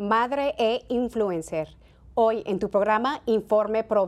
madre e influencer. Hoy en tu programa Informe Pro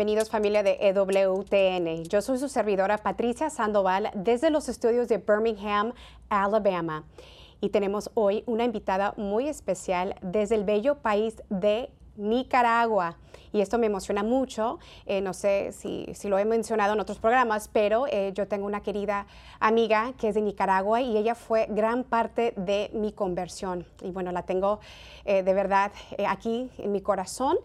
Bienvenidos familia de EWTN. Yo soy su servidora Patricia Sandoval desde los estudios de Birmingham, Alabama. Y tenemos hoy una invitada muy especial desde el bello país de Nicaragua. Y esto me emociona mucho. Eh, no sé si, lo he mencionado en otros programas, pero eh, yo tengo una querida amiga que es de Nicaragua y ella fue gran parte de mi conversión. Y bueno, la tengo eh, de verdad aquí en mi corazón.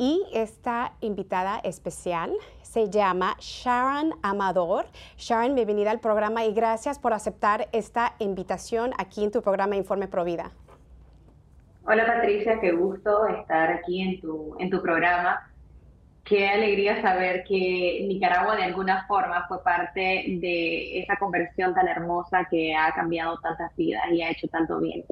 Y esta invitada especial se llama Sharon Amador. Sharon, bienvenida al programa y gracias por aceptar esta invitación aquí en tu programa Informe Provida. Hola Patricia, qué gusto estar aquí en tu, en tu programa. Qué alegría saber que Nicaragua de alguna forma fue parte de esa conversión tan hermosa que ha cambiado tantas vidas y ha hecho tanto bien.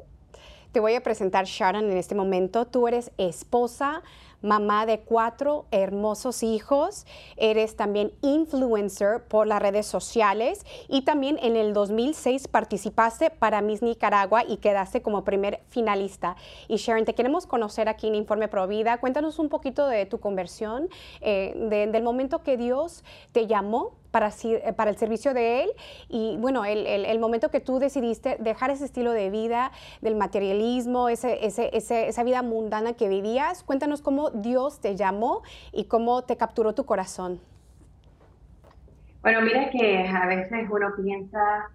Te voy a presentar Sharon en este momento. Tú eres esposa mamá de cuatro hermosos hijos, eres también influencer por las redes sociales y también en el 2006 participaste para Miss Nicaragua y quedaste como primer finalista. Y Sharon, te queremos conocer aquí en Informe Pro Vida. Cuéntanos un poquito de tu conversión, eh, del momento que Dios te llamó para, eh, para, el servicio de Él y bueno, el, el, momento que tú decidiste dejar ese estilo de vida, del materialismo, ese, ese, esa vida mundana que vivías, cuéntanos cómo Dios te llamó y cómo te capturó tu corazón. Bueno, mira que a veces uno piensa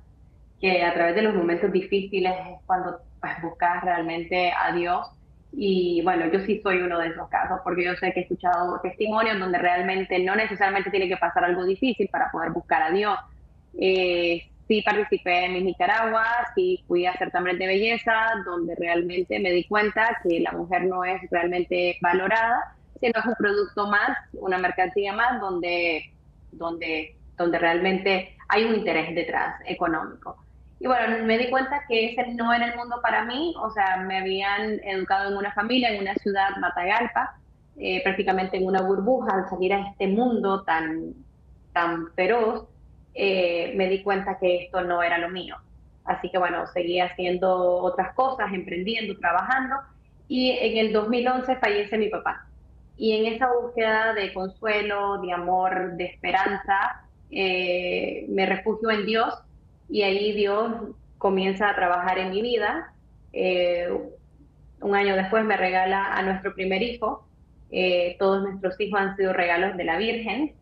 que a través de los momentos difíciles es cuando pues, buscas realmente a Dios y bueno, yo sí soy uno de esos casos, porque yo sé que he escuchado testimonios donde realmente no necesariamente tiene que pasar algo difícil para poder buscar a Dios. Eh, sí participé en mi Nicaragua, sí fui a también de belleza, donde realmente me di cuenta que la mujer no es realmente valorada, sino es un producto más, una mercancía más, donde, donde, donde realmente hay un interés detrás económico. Y bueno, me di cuenta que ese no era el mundo para mí, o sea, me habían educado en una familia, en una ciudad, Matagalpa, eh, prácticamente en una burbuja, al salir a este mundo tan, tan feroz, eh, me di cuenta que esto no era lo mío. Así que bueno, seguí haciendo otras cosas, emprendiendo, trabajando, y en el 2011 fallece mi papá. Y en esa búsqueda de consuelo, de amor, de esperanza, eh, me refugio en Dios y ahí Dios comienza a trabajar en mi vida. Eh, un año después me regala a nuestro primer hijo. Eh, todos nuestros hijos han sido regalos de la Virgen.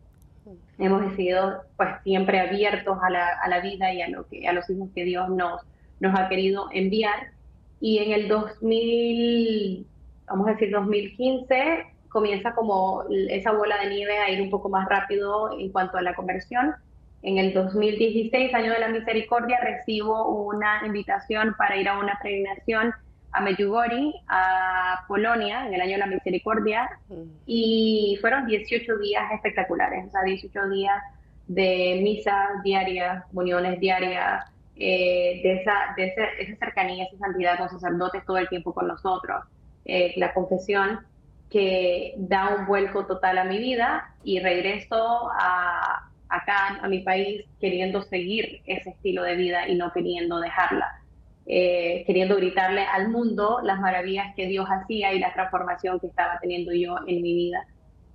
Hemos sido pues siempre abiertos a la, vida y a los hijos que Dios nos, nos ha querido enviar. Y en el 2000, vamos a decir 2015, comienza como esa bola de nieve a ir un poco más rápido en cuanto a la conversión en el 2016, año de la misericordia, recibo una invitación para ir a una peregrinación a Medjugorje, a Polonia, en el año de la misericordia, mm. y fueron 18 días espectaculares, o sea, 18 días de misa diaria, uniones diarias, eh, de, esa, de esa, cercanía, esa santidad con sacerdotes todo el tiempo con nosotros, eh, la confesión que da un vuelco total a mi vida y regreso a, acá a mi país queriendo seguir ese estilo de vida y no queriendo dejarla, eh, queriendo gritarle al mundo las maravillas que Dios hacía y la transformación que estaba teniendo yo en mi vida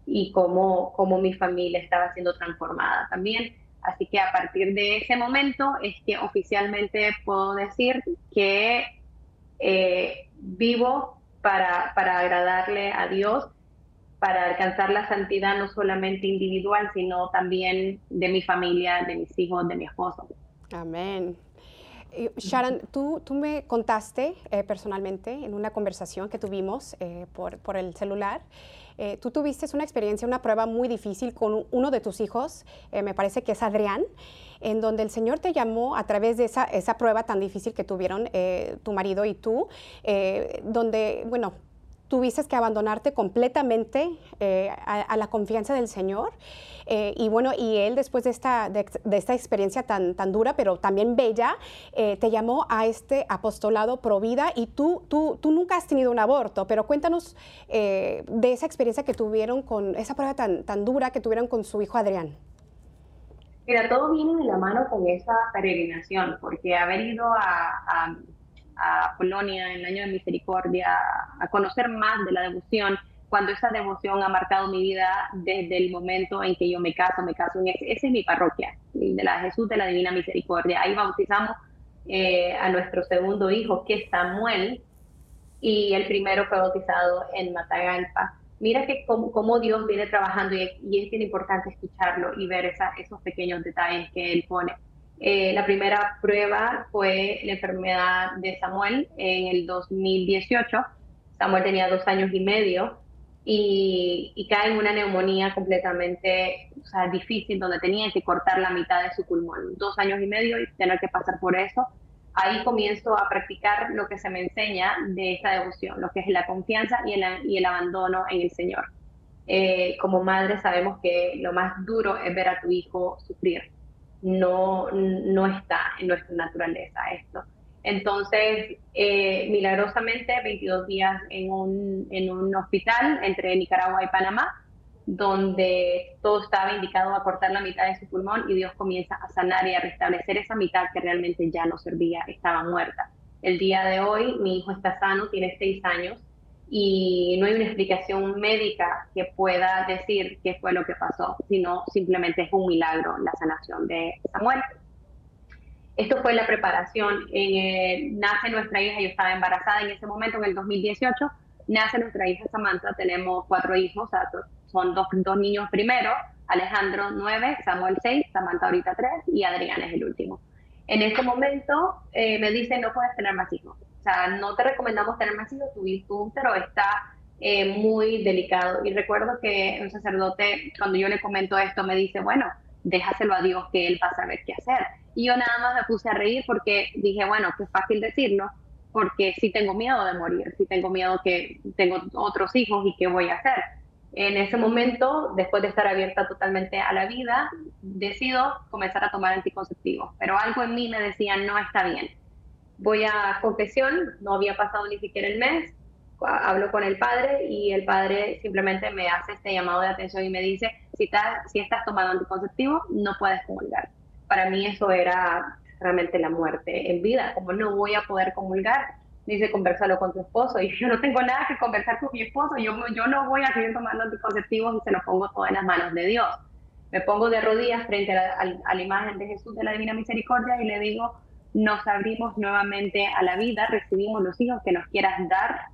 y cómo, cómo mi familia estaba siendo transformada también. Así que a partir de ese momento es que oficialmente puedo decir que eh, vivo para, para agradarle a Dios para alcanzar la santidad no solamente individual, sino también de mi familia, de mis hijos, de mi esposo. Amén. Sharon, tú, tú me contaste eh, personalmente en una conversación que tuvimos eh, por, por, el celular Eh, tú tuviste una experiencia, una prueba muy difícil con uno de tus hijos, eh, me parece que es Adrián, en donde el Señor te llamó a través de esa, esa prueba tan difícil que tuvieron eh, tu marido y tú, donde, bueno, tuviste que abandonarte completamente eh, a, la confianza del Señor. Eh, y bueno, y Él después de esta, de, esta experiencia tan, tan dura, pero también bella, eh, te llamó a este apostolado pro vida y tú, tú, tú nunca has tenido un aborto, pero cuéntanos de esa experiencia que tuvieron con esa prueba tan, tan dura que tuvieron con su hijo Adrián. Mira, todo viene de la mano con esa peregrinación, porque haber ido a a Polonia en el año de misericordia, a conocer más de la devoción, cuando esa devoción ha marcado mi vida desde el momento en que yo me caso, me caso en ese, esa es mi parroquia, de la Jesús de la Divina Misericordia. Ahí bautizamos eh, a nuestro segundo hijo, que es Samuel, y el primero fue bautizado en Matagalpa. Mira que cómo, Dios viene trabajando y, y, es bien importante escucharlo y ver esos pequeños detalles que Él pone. Eh, la primera prueba fue la enfermedad de Samuel en el 2018. Samuel tenía dos años y medio y, cae en una neumonía completamente difícil donde tenía que cortar la mitad de su pulmón. Dos años y medio y tener que pasar por eso. Ahí comienzo a practicar lo que se me enseña de esta devoción, lo que es la confianza y el, y el abandono en el Señor. Eh, como madre sabemos que lo más duro es ver a tu hijo sufrir no, no está en nuestra naturaleza esto. Entonces, eh, milagrosamente, 22 días en un, en un hospital entre Nicaragua y Panamá, donde todo estaba indicado a cortar la mitad de su pulmón y Dios comienza a sanar y a restablecer esa mitad que realmente ya no servía, estaba muerta. El día de hoy mi hijo está sano, tiene seis años y no hay una explicación médica que pueda decir qué fue lo que pasó, sino simplemente es un milagro la sanación de Samuel. Esto fue la preparación. nace nuestra hija, yo estaba embarazada en ese momento, en el 2018, nace nuestra hija Samantha, tenemos cuatro hijos, son dos, dos niños primero, Alejandro nueve, Samuel seis, Samantha ahorita tres y Adrián es el último. En ese momento eh, me dicen no puedes tener más hijos sea, no te recomendamos tener más hijos, tu útero está eh, muy delicado. Y recuerdo que un sacerdote, cuando yo le comento esto, me dice, bueno, déjaselo a Dios que Él va a saber qué hacer. Y yo nada más me puse a reír porque dije, bueno, qué fácil decirlo, porque sí tengo miedo de morir, sí tengo miedo que tengo otros hijos y qué voy a hacer. En ese momento, después de estar abierta totalmente a la vida, decido comenzar a tomar anticonceptivos, pero algo en mí me decía, no está bien voy a confesión, no había pasado ni siquiera el mes, hablo con el padre y el padre simplemente me hace este llamado de atención y me dice, si, estás, si estás tomando anticonceptivo, no puedes comulgar. Para mí eso era realmente la muerte en vida, como no voy a poder comulgar, dice, conversalo con tu esposo, y yo no tengo nada que conversar con mi esposo, yo, yo no voy a seguir tomando anticonceptivos y se lo pongo todo en las manos de Dios. Me pongo de rodillas frente a la imagen de Jesús de la Divina Misericordia y le digo, nos abrimos nuevamente a la vida, recibimos los hijos que nos quieras dar.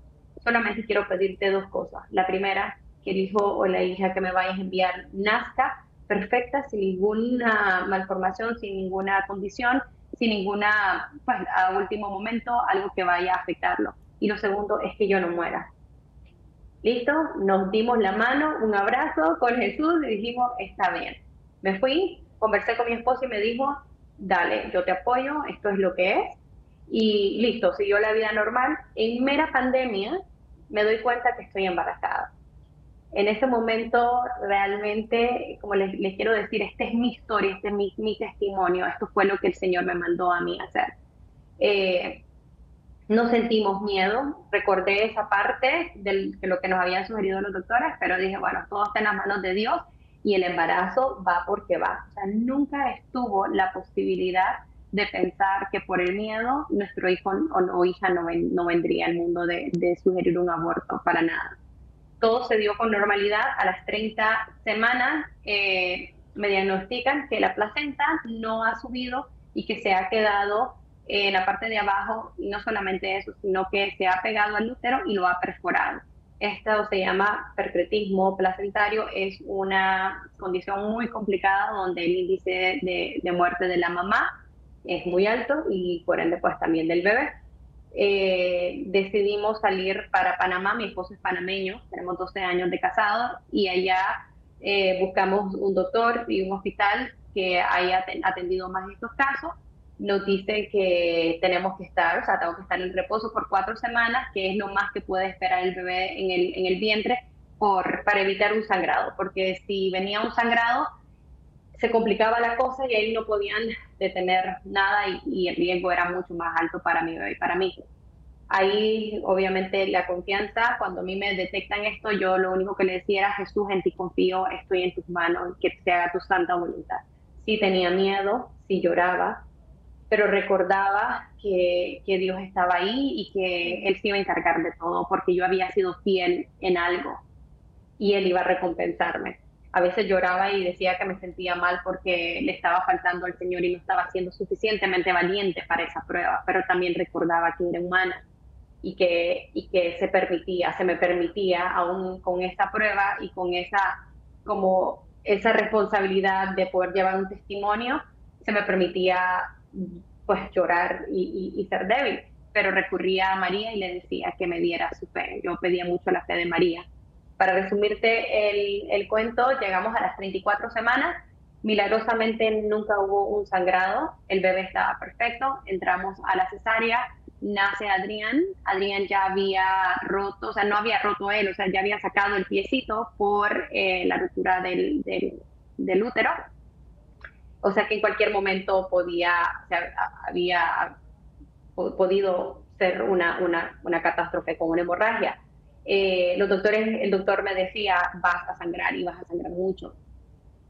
Solamente quiero pedirte dos cosas. La primera, que el hijo o la hija que me vayas a enviar nazca perfecta, sin ninguna malformación, sin ninguna condición, sin ninguna, pues a último momento, algo que vaya a afectarlo. Y lo segundo es que yo no muera. Listo, nos dimos la mano, un abrazo con Jesús y dijimos, está bien. Me fui, conversé con mi esposo y me dijo, dale, yo te apoyo, esto es lo que es, y listo, siguió la vida normal. En mera pandemia me doy cuenta que estoy embarazada. En ese momento realmente, como les, quiero decir, esta es mi historia, este es mi, testimonio, esto fue lo que el Señor me mandó a mí hacer. Eh, no sentimos miedo, recordé esa parte de lo que nos habían sugerido los doctores, pero dije, bueno, todo está en las manos de Dios y el embarazo va porque va. O sea, nunca estuvo la posibilidad de pensar que por el miedo nuestro hijo o, hija no, no, vendría al mundo de, sugerir un aborto, para nada. Todo se dio con normalidad. A las 30 semanas eh, me diagnostican que la placenta no ha subido y que se ha quedado en la parte de abajo, y no solamente eso, sino que se ha pegado al útero y lo ha perforado. Esto se llama percretismo placentario, es una condición muy complicada donde el índice de, muerte de la mamá es muy alto y por ende pues también del bebé. eh, decidimos salir para Panamá. Mi esposo es panameño, tenemos 12 años de casado y allá eh, buscamos un doctor y un hospital que haya atendido más estos casos. Nos dice que tenemos que estar, o sea, tengo que estar en reposo por cuatro semanas, que es lo más que puede esperar el bebé en el, en el vientre por, para evitar un sangrado, porque si venía un sangrado, se complicaba la cosa y ahí no podían detener nada y, el riesgo era mucho más alto para mi bebé y para mí. Ahí, obviamente, la confianza, cuando a mí me detectan esto, yo lo único que le decía era, Jesús, en ti confío, estoy en tus manos, que se haga tu santa voluntad. Sí tenía miedo, sí lloraba, pero recordaba que, que Dios estaba ahí y que Él se iba a encargar de todo, porque yo había sido fiel en algo y Él iba a recompensarme. A veces lloraba y decía que me sentía mal porque le estaba faltando al Señor y no estaba siendo suficientemente valiente para esa prueba, pero también recordaba que era humana y que, y que se permitía, se me permitía aún con esa prueba y con esa, como esa responsabilidad de poder llevar un testimonio, se me permitía pues llorar y, ser débil, pero recurría a María y le decía que me diera su fe. Yo pedía mucho la fe de María. Para resumirte el, el, cuento, llegamos a las 34 semanas, milagrosamente nunca hubo un sangrado, el bebé estaba perfecto, entramos a la cesárea, nace Adrián, Adrián ya había roto, o sea, no había roto él, o sea, ya había sacado el piecito por eh, la ruptura del, del, útero, o sea que en cualquier momento podía, o sea, había podido ser una, una, una catástrofe con una hemorragia. Eh, los doctores, el doctor me decía, vas a sangrar y vas a sangrar mucho.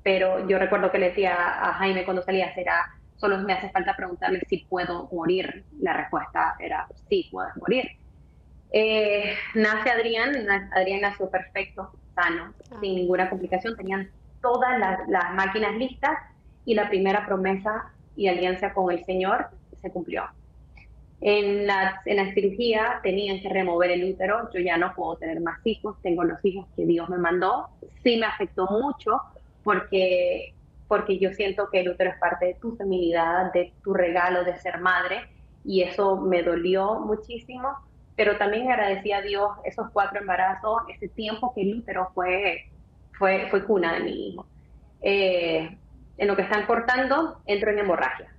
Pero yo recuerdo que le decía a Jaime cuando salía, será, solo me hace falta preguntarle si puedo morir. La respuesta era, sí, puedes morir. Eh, nace Adrián, Adrián nació perfecto, sano, ah. sin ninguna complicación, tenían todas las, las máquinas listas y la primera promesa y alianza con el Señor se cumplió. En la, en la cirugía tenían que remover el útero, yo ya no puedo tener más hijos, tengo los hijos que Dios me mandó. Sí me afectó mucho porque, porque yo siento que el útero es parte de tu feminidad, de tu regalo de ser madre y eso me dolió muchísimo, pero también agradecí a Dios esos cuatro embarazos, ese tiempo que el útero fue, fue, fue cuna de mi hijo. Eh, en lo que están cortando, entro en hemorragia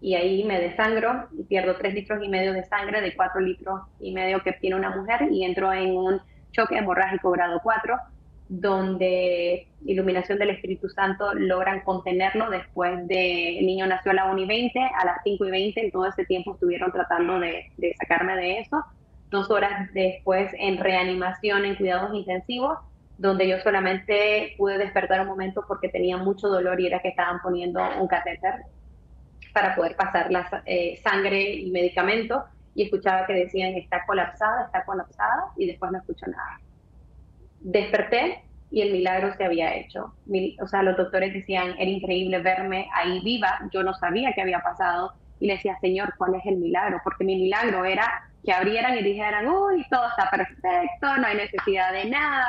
y ahí me desangro y pierdo 3 litros y medio de sangre de 4 litros y medio que tiene una mujer y entro en un choque hemorrágico grado 4 donde iluminación del Espíritu Santo logran contenerlo después de el niño nació a la 1 y 20, a las 5 y 20, en todo ese tiempo estuvieron tratando de sacarme de eso. Dos horas después en reanimación en cuidados intensivos, donde yo solamente pude despertar un momento porque tenía mucho dolor y era que estaban poniendo un catéter para poder pasar la eh, sangre y medicamentos y escuchaba que decían está colapsada, está colapsada y después no escucho nada. Desperté y el milagro se había hecho. o sea, los doctores decían, era increíble verme ahí viva, yo no sabía qué había pasado y le decía, Señor, ¿cuál es el milagro? Porque mi milagro era que abrieran y dijeran, uy, todo está perfecto, no hay necesidad de nada,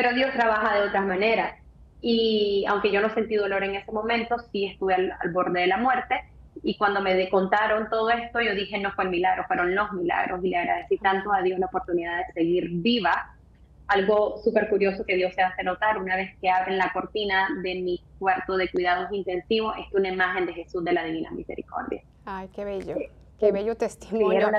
pero Dios trabaja de otras maneras. Y aunque yo no sentí dolor en ese momento, sí estuve al, borde de la muerte. Y cuando me contaron todo esto, yo dije, no fue el milagro, fueron los milagros. Y le agradecí tanto a Dios la oportunidad de seguir viva. Algo súper curioso que Dios se hace notar, una vez que abren la cortina de mi cuarto de cuidados intensivos, es una imagen de Jesús de la Divina Misericordia. Ay, qué bello. Qué bello testimonio.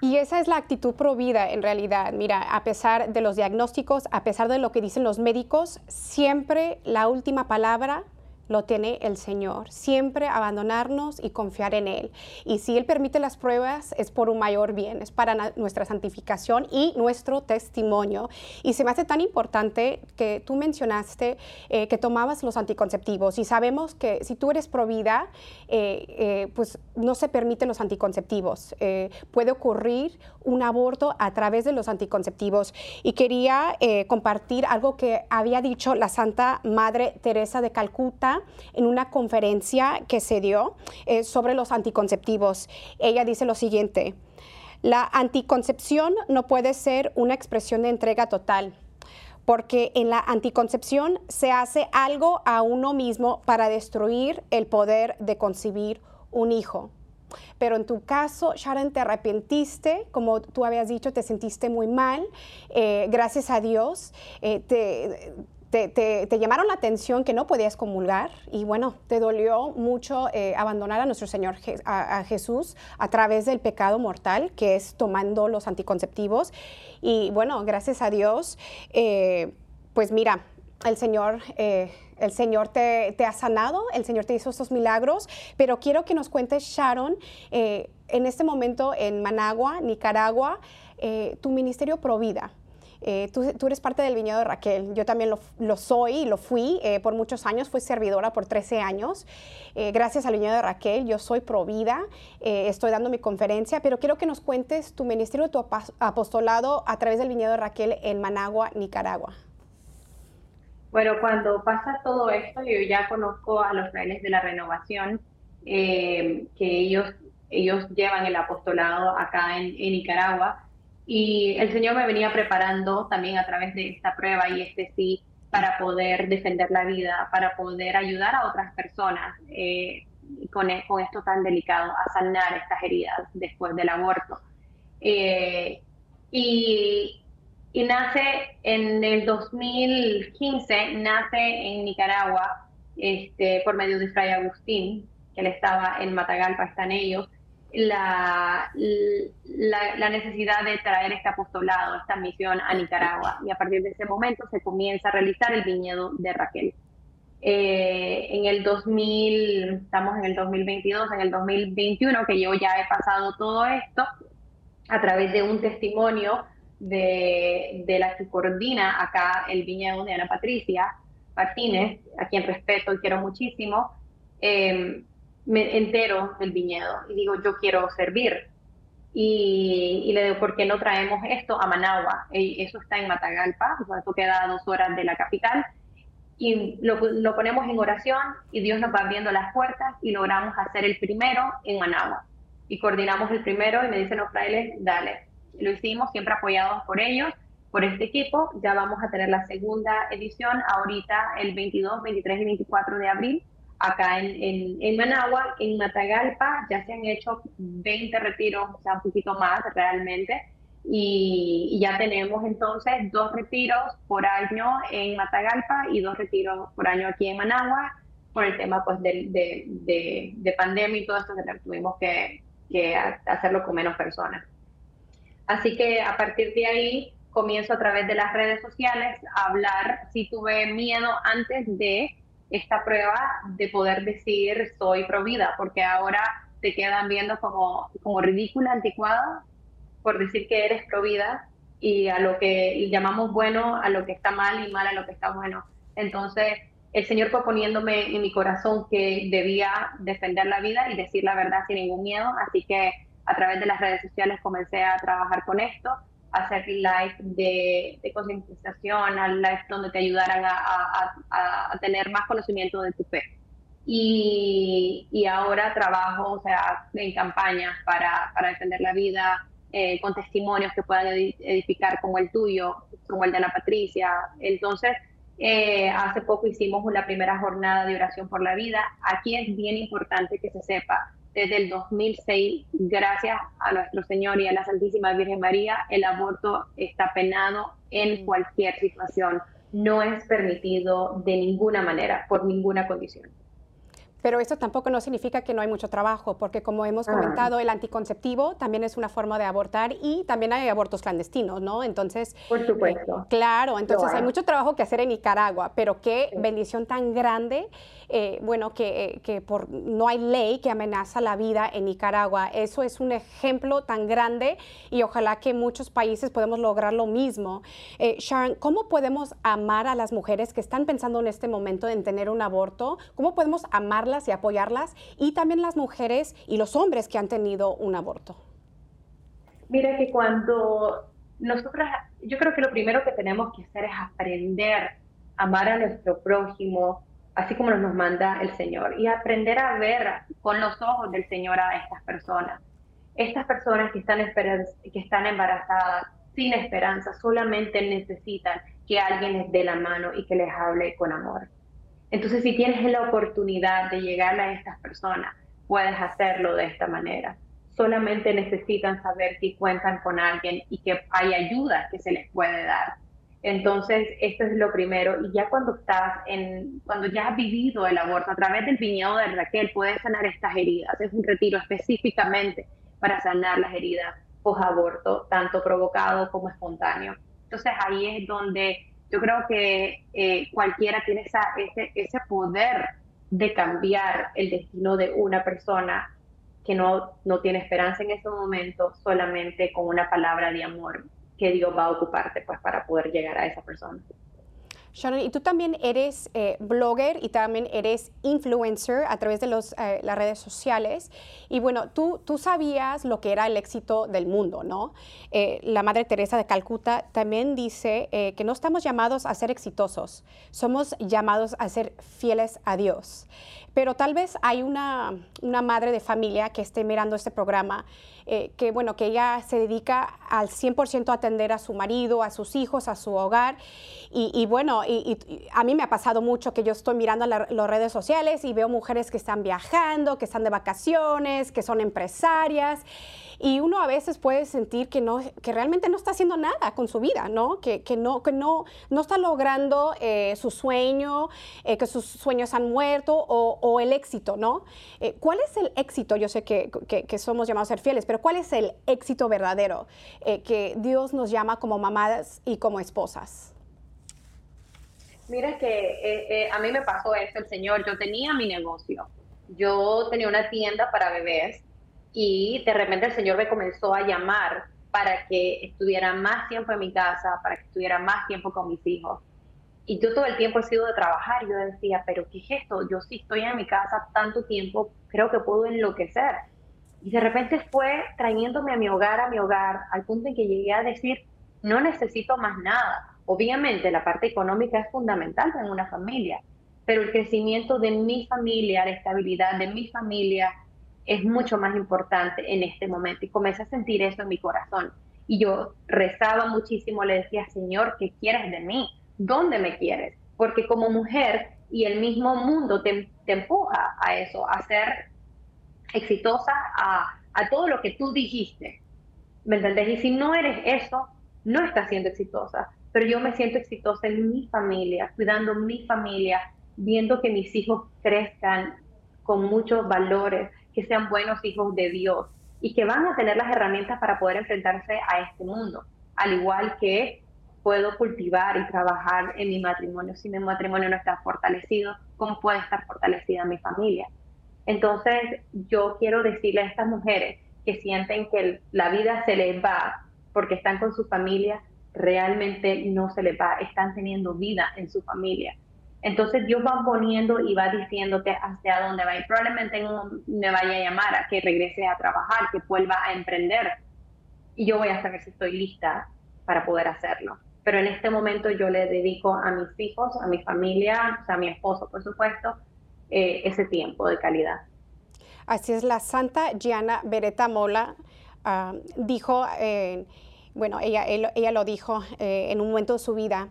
Y esa es la actitud provida en realidad. Mira, a pesar de los diagnósticos, a pesar de lo que dicen los médicos, siempre la última palabra lo tiene el Señor. Siempre abandonarnos y confiar en Él. Y si Él permite las pruebas, es por un mayor bien, es para nuestra santificación y nuestro testimonio. Y se me hace tan importante que tú mencionaste eh, que tomabas los anticonceptivos y sabemos que si tú eres provida, eh, eh, pues no se permiten los anticonceptivos. puede ocurrir un aborto a través de los anticonceptivos. Y quería compartir algo que había dicho la Santa Madre Teresa de Calcuta en una conferencia que se dio eh, sobre los anticonceptivos. Ella dice lo siguiente, la anticoncepción no puede ser una expresión de entrega total porque en la anticoncepción se hace algo a uno mismo para destruir el poder de concebir un hijo. Pero en tu caso, Sharon, te arrepentiste, como tú habías dicho, te sentiste muy mal. Eh, gracias a Dios, eh, te, te, llamaron la atención que no podías comulgar y bueno, te dolió mucho eh, abandonar a nuestro Señor a, Jesús a través del pecado mortal, que es tomando los anticonceptivos. Y bueno, gracias a Dios, pues mira, el Señor el Señor te, ha sanado, el Señor te hizo estos milagros, pero quiero que nos cuentes, Sharon, eh, en este momento en Managua, Nicaragua, eh, tu ministerio Provida. Eh, tú, eres parte del viñedo de Raquel, yo también lo, soy y lo fui por muchos años, fui servidora por 13 años. gracias al viñedo de Raquel, yo soy Provida, estoy dando mi conferencia, pero quiero que nos cuentes tu ministerio, tu apostolado a través del viñedo de Raquel en Managua, Nicaragua. Bueno, cuando pasa todo esto, yo ya conozco a los frailes de la renovación, eh, que ellos, ellos llevan el apostolado acá en, Nicaragua, y el Señor me venía preparando también a través de esta prueba y este sí para poder defender la vida, para poder ayudar a otras personas eh, con, con, esto tan delicado, a sanar estas heridas después del aborto. Eh, y y nace en el 2015, nace en Nicaragua este, por medio de Fray Agustín, que él estaba en Matagalpa, están ellos, la, la, necesidad de traer este apostolado, esta misión a Nicaragua. Y a partir de ese momento se comienza a realizar el viñedo de Raquel. Eh, en el 2000, estamos en el 2022, en el 2021, que yo ya he pasado todo esto, a través de un testimonio de, de, la que coordina acá el viñedo de Ana Patricia Martínez, a quien respeto y quiero muchísimo, em, me entero del viñedo y digo, yo quiero servir. Y, le digo, ¿por qué no traemos esto a Managua? eso está en Matagalpa, eso queda a dos horas de la capital. Y lo, lo ponemos en oración y Dios nos va abriendo las puertas y logramos hacer el primero en Managua. Y coordinamos el primero y me dicen los frailes, dale, lo hicimos siempre apoyados por ellos, por este equipo. Ya vamos a tener la segunda edición ahorita el 22, 23 y 24 de abril acá en, en, Managua, en Matagalpa, ya se han hecho 20 retiros, o sea, un poquito más realmente, y, ya tenemos entonces dos retiros por año en Matagalpa y dos retiros por año aquí en Managua, por el tema pues de, de, de, pandemia y todo esto que tuvimos que, que hacerlo con menos personas. Así que a partir de ahí comienzo a través de las redes sociales a hablar si tuve miedo antes de esta prueba de poder decir soy provida, porque ahora te quedan viendo como, como ridícula, anticuada, por decir que eres provida y a lo que llamamos bueno, a lo que está mal y mal a lo que está bueno. Entonces, el Señor fue poniéndome en mi corazón que debía defender la vida y decir la verdad sin ningún miedo, así que a través de las redes sociales comencé a trabajar con esto, hacer live de, de concientización, al live donde te ayudaran a, a, tener más conocimiento de tu fe. Y, y, ahora trabajo, o sea, en campañas para, para defender la vida, eh, con testimonios que puedan edificar como el tuyo, como el de Ana Patricia. Entonces, eh, hace poco hicimos la primera jornada de oración por la vida. Aquí es bien importante que se sepa desde el 2006, gracias a nuestro Señor y a la Santísima Virgen María, el aborto está penado en cualquier situación. No es permitido de ninguna manera, por ninguna condición. Pero esto tampoco no significa que no hay mucho trabajo, porque como hemos ah. comentado, el anticonceptivo también es una forma de abortar y también hay abortos clandestinos, ¿no? Entonces, por supuesto. Eh, claro, entonces hay mucho trabajo que hacer en Nicaragua, pero qué bendición tan grande, eh, bueno, que, eh, que, por, no hay ley que amenaza la vida en Nicaragua. Eso es un ejemplo tan grande y ojalá que muchos países podamos lograr lo mismo. Sharon, ¿cómo podemos amar a las mujeres que están pensando en este momento en tener un aborto? ¿Cómo podemos amar y apoyarlas y también las mujeres y los hombres que han tenido un aborto? Mira que cuando nosotras, yo creo que lo primero que tenemos que hacer es aprender a amar a nuestro prójimo, así como nos manda el Señor, y aprender a ver con los ojos del Señor a estas personas. Estas personas que están, que están embarazadas, sin esperanza, solamente necesitan que alguien les dé la mano y que les hable con amor. Entonces, si tienes la oportunidad de llegar a estas personas, puedes hacerlo de esta manera. Solamente necesitan saber que cuentan con alguien y que hay ayuda que se les puede dar. Entonces, esto es lo primero. Y ya cuando estás en, cuando ya has vivido el aborto a través del viñedo de Raquel, puedes sanar estas heridas. Es un retiro específicamente para sanar las heridas post-aborto, tanto provocado como espontáneo. Entonces, ahí es donde yo creo que eh, cualquiera tiene esa, ese, ese poder de cambiar el destino de una persona que no, no tiene esperanza en ese momento solamente con una palabra de amor que Dios va a ocuparte pues para poder llegar a esa persona. Sharon, y tú también eres eh, blogger y también eres influencer a través de eh, las redes sociales. Y bueno, tú, tú sabías lo que era el éxito del mundo, ¿no? Eh, la Madre Teresa de Calcuta también dice que no estamos llamados a ser exitosos, somos llamados a ser fieles a Dios. Pero tal vez hay una, una madre de familia que esté mirando este programa eh, que bueno, que ella se dedica al 100% a atender a su marido, a sus hijos, a su hogar. Y, bueno, y, a mí me ha pasado mucho que yo estoy mirando las redes sociales y veo mujeres que están viajando, que están de vacaciones, que son empresarias y uno a veces puede sentir que, no, que realmente no está haciendo nada con su vida, ¿no? Que, que no, que no, no está logrando eh, su sueño, eh, que sus sueños han muerto o, el éxito, ¿no? Eh, ¿Cuál es el éxito? Yo sé que, que, somos llamados a ser fieles, pero ¿cuál es el éxito verdadero que Dios nos llama como mamadas y como esposas? Mira que a mí me pasó eso, el Señor, yo tenía mi negocio, yo tenía una tienda para bebés y de repente el Señor me comenzó a llamar para que estuviera más tiempo en mi casa, para que estuviera más tiempo con mis hijos. Y yo todo el tiempo he sido de trabajar. Yo decía, pero ¿qué es esto? Yo sí estoy en mi casa tanto tiempo, creo que puedo enloquecer. Y de repente fue trayéndome a mi hogar, a mi hogar, al punto en que llegué a decir, no necesito más nada. Obviamente la parte económica es fundamental en una familia, pero el crecimiento de mi familia, la estabilidad de mi familia, es mucho más importante en este momento. Y comencé a sentir eso en mi corazón. Y yo rezaba muchísimo, le decía, Señor, ¿qué quieres de mí? ¿Dónde me quieres? Porque como mujer y el mismo mundo te, empuja a eso, a ser exitosa, a, a todo lo que tú dijiste. ¿Me entendés? Y si no eres eso, no estás siendo exitosa. Pero yo me siento exitosa en mi familia, cuidando mi familia, viendo que mis hijos crezcan con muchos valores, sean buenos hijos de Dios y que van a tener las herramientas para poder enfrentarse a este mundo, al igual que puedo cultivar y trabajar en mi matrimonio. Si mi matrimonio no está fortalecido, ¿cómo puede estar fortalecida mi familia? Entonces, yo quiero decirle a estas mujeres que sienten que la vida se les va porque están con su familia, realmente no se les va, están teniendo vida en su familia. Entonces Dios va poniendo y va diciéndote hacia dónde va. Y probablemente me vaya a llamar a que regrese a trabajar, que vuelva a emprender. Y yo voy a saber si estoy lista para poder hacerlo. Pero en este momento yo le dedico a mis hijos, a mi familia, a mi esposo, por supuesto, eh, ese tiempo de calidad. Así es, la santa Gianna Beretta Mola ah, dijo, eh, bueno, ella, ella lo dijo eh, en un momento de su vida,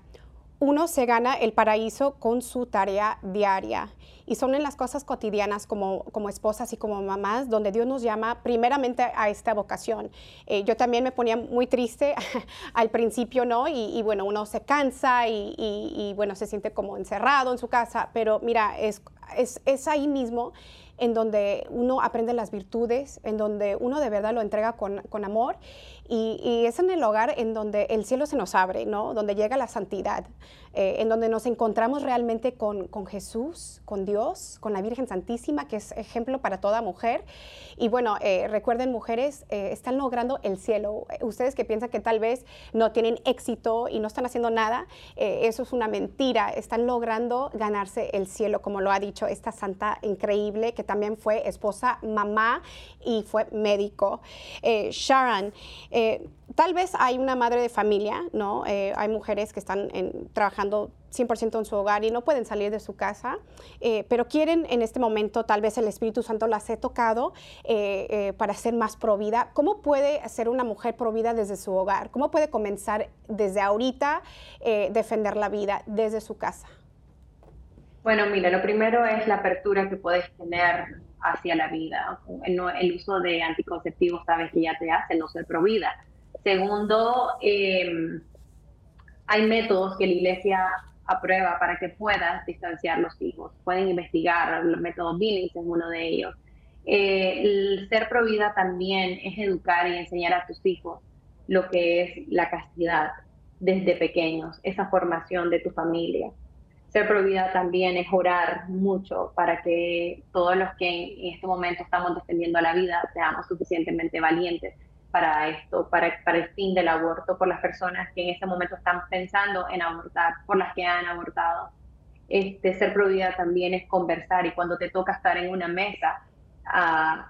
uno se gana el paraíso con su tarea diaria. Y son en las cosas cotidianas como, como esposas y como mamás donde Dios nos llama primeramente a esta vocación. Eh, yo también me ponía muy triste al principio, ¿no? Y, bueno, uno se cansa y, y, bueno, se siente como encerrado en su casa, pero mira, es, es, es ahí mismo en donde uno aprende las virtudes, en donde uno de verdad lo entrega con, con amor y, es en el hogar en donde el cielo se nos abre, ¿no? Donde llega la santidad, eh, en donde nos encontramos realmente con, con, Jesús, con Dios, con la Virgen Santísima, que es ejemplo para toda mujer. Y bueno, eh, recuerden mujeres, eh, están logrando el cielo. Ustedes que piensan que tal vez no tienen éxito y no están haciendo nada, eso es una mentira. Están logrando ganarse el cielo, como lo ha dicho esta santa increíble, que también fue esposa, mamá y fue médico. Sharon, eh, tal vez hay una madre de familia, ¿no? Eh, hay mujeres que están trabajando 100% en su hogar y no pueden salir de su casa, eh, pero quieren en este momento, tal vez el Espíritu Santo las he tocado para ser más provida. ¿Cómo puede ser una mujer provida desde su hogar? ¿Cómo puede comenzar desde ahorita defender la vida desde su casa? Bueno, mira, lo primero es la apertura que puedes tener hacia la vida. El, uso de anticonceptivos sabes que ya te hace no ser provida. Segundo, em, hay métodos que la iglesia aprueba para que puedas distanciar los hijos. Pueden investigar, el método Billings es uno de ellos. Eh, el ser provida también es educar y enseñar a tus hijos lo que es la castidad desde pequeños, esa formación de tu familia. Ser provida también es orar mucho para que todos los que en este momento estamos defendiendo la vida seamos suficientemente valientes para esto, para, para el fin del aborto, por las personas que en este momento están pensando en abortar, por las que han abortado. Este, ser provida también es conversar y cuando te toca estar en una mesa, uh,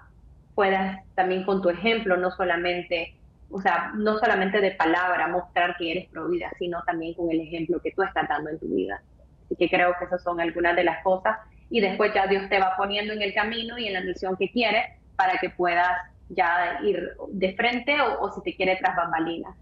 puedas también con tu ejemplo, no solamente, o sea, no solamente de palabra mostrar que eres provida, sino también con el ejemplo que tú estás dando en tu vida. Así que creo que esas son algunas de las cosas. Y después ya Dios te va poniendo en el camino y en la misión que quiere para que puedas ya ir de frente o, o si te quiere tras bambalinas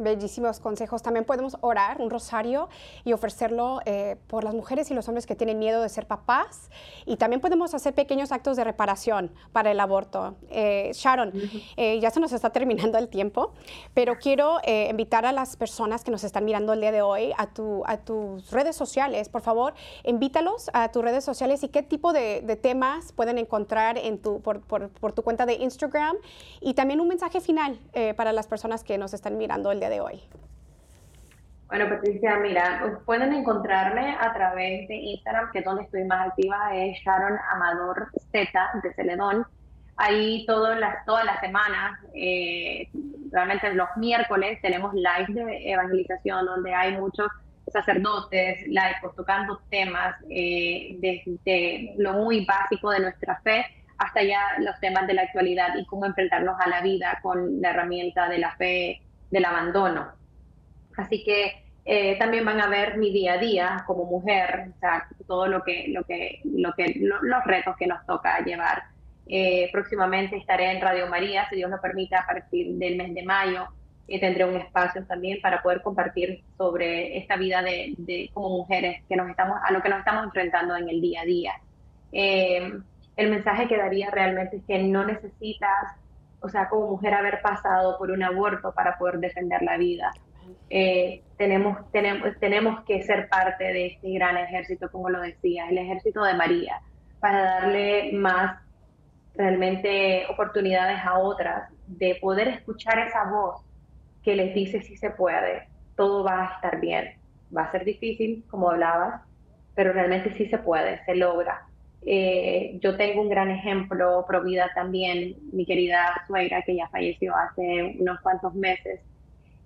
bellísimos consejos. También podemos orar un rosario y ofrecerlo eh, por las mujeres y los hombres que tienen miedo de ser papás. Y también podemos hacer pequeños actos de reparación para el aborto. Eh, Sharon, eh, ya se nos está terminando el tiempo, pero quiero invitar a las personas que nos están mirando el día de hoy a, tu, a tus redes sociales. Por favor, invítalos a tus redes sociales y qué tipo de, temas pueden encontrar en tu, por, por, por, tu cuenta de Instagram. Y también un mensaje final para las personas que nos están mirando el día de de hoy? Bueno, Patricia, mira, pueden encontrarme a través de Instagram, que es donde estoy más activa, es Sharon Amador Z de Celedón. Ahí todas las, todas las semanas, eh, realmente los miércoles, tenemos live de evangelización donde hay muchos sacerdotes, laicos, tocando temas eh, desde lo muy básico de nuestra fe hasta ya los temas de la actualidad y cómo enfrentarnos a la vida con la herramienta de la fe del abandono. Así que eh, también van a ver mi día a día como mujer, o sea, todo lo que, lo que, lo que, los retos que nos toca llevar. Eh, próximamente estaré en Radio María, si Dios lo permite, a partir del mes de mayo. y tendré un espacio también para poder compartir sobre esta vida de, de, como mujeres que nos estamos, a lo que nos estamos enfrentando en el día a día. Eh, el mensaje que daría realmente es que no necesitas o sea, como mujer haber pasado por un aborto para poder defender la vida. Eh, tenemos, tenemos, tenemos que ser parte de este gran ejército, como lo decía, el ejército de María, para darle más realmente oportunidades a otras de poder escuchar esa voz que les dice si se puede, todo va a estar bien. Va a ser difícil, como hablabas, pero realmente sí se puede, se logra. Eh, yo tengo un gran ejemplo, Provida también, mi querida suegra que ya falleció hace unos cuantos meses.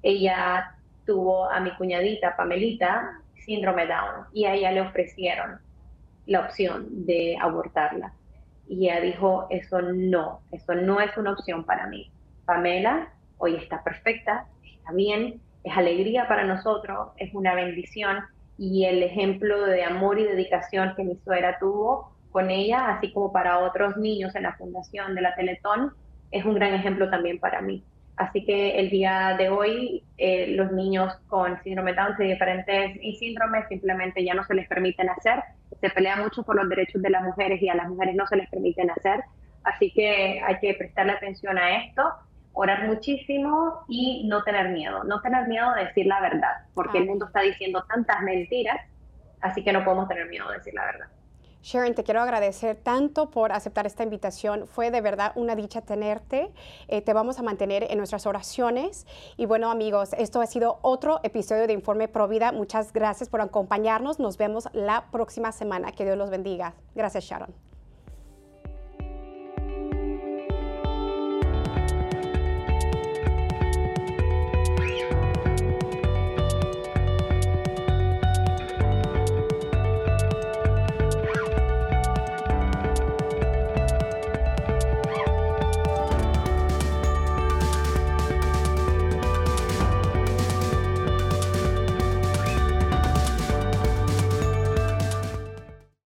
Ella tuvo a mi cuñadita, Pamelita, síndrome Down, y a ella le ofrecieron la opción de abortarla. Y ella dijo, eso no, eso no es una opción para mí. Pamela hoy está perfecta, está bien, es alegría para nosotros, es una bendición y el ejemplo de amor y dedicación que mi suegra tuvo con ella, así como para otros niños en la fundación de la Teletón, es un gran ejemplo también para mí. Así que el día de hoy eh, los niños con síndrome Down y diferentes síndromes simplemente ya no se les permiten hacer. Se pelea mucho por los derechos de las mujeres y a las mujeres no se les permiten hacer. Así que hay que prestarle atención a esto, orar muchísimo y no tener miedo. No tener miedo de decir la verdad, porque el mundo está diciendo tantas mentiras, así que no podemos tener miedo de decir la verdad. Sharon, te quiero agradecer tanto por aceptar esta invitación. Fue de verdad una dicha tenerte. Eh, te vamos a mantener en nuestras oraciones. Y bueno, amigos, esto ha sido otro episodio de Informe Provida. Muchas gracias por acompañarnos. Nos vemos la próxima semana. Que Dios los bendiga. Gracias, Sharon.